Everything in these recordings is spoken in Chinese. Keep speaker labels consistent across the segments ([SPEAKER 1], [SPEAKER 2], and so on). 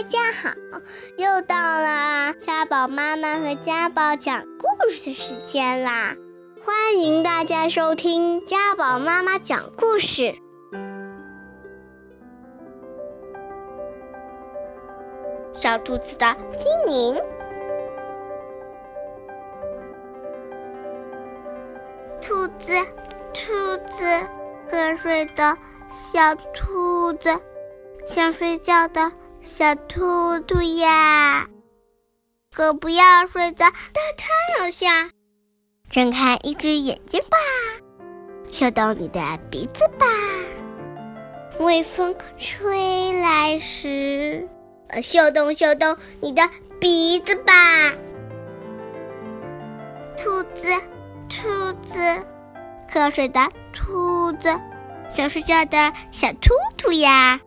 [SPEAKER 1] 大家好，又到了家宝妈妈和家宝讲故事的时间啦！欢迎大家收听家宝妈妈讲故事。小兔子的叮咛：兔子，兔子，瞌睡的小兔子，想睡觉的。小兔兔呀，可不要睡在大太阳下，睁开一只眼睛吧，嗅动你的鼻子吧。微风吹来时，呃，嗅动嗅动你的鼻子吧。兔子，兔子，瞌睡的兔子，想睡觉的小兔兔呀。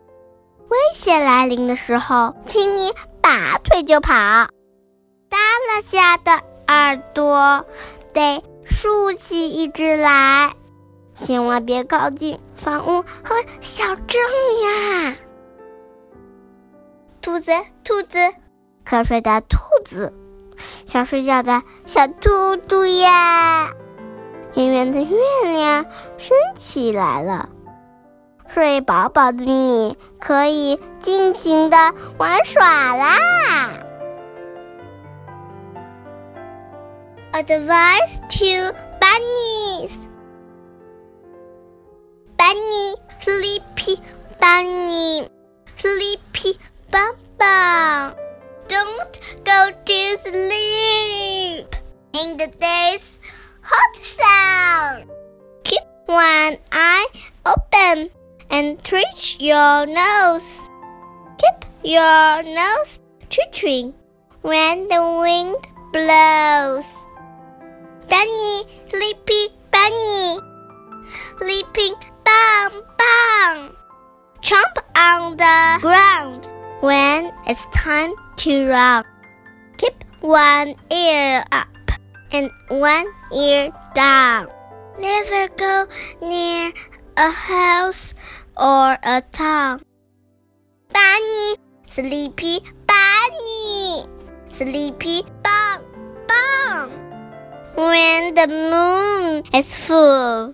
[SPEAKER 1] 危险来临的时候，请你拔腿就跑，耷拉下的耳朵得竖起一只来，千万别靠近房屋和小镇呀！兔子，兔子，瞌睡的兔子，想睡觉的小兔兔呀！圆圆的月亮升起来了。睡饱饱的你可以尽情的玩耍啦。Advice to bunnies: Bunny, sleepy bunny, sleepy bum bum. Don't go to sleep in the day's hot sun. Keep one eye open and twitch your nose. Keep your nose twitching when the wind blows. Bunny, sleepy bunny, leaping bang bang. Jump on the ground when it's time to run. Keep one ear up and one ear down. Never go near a house or a town. Bunny, sleepy bunny, sleepy bum bum. When the moon is full,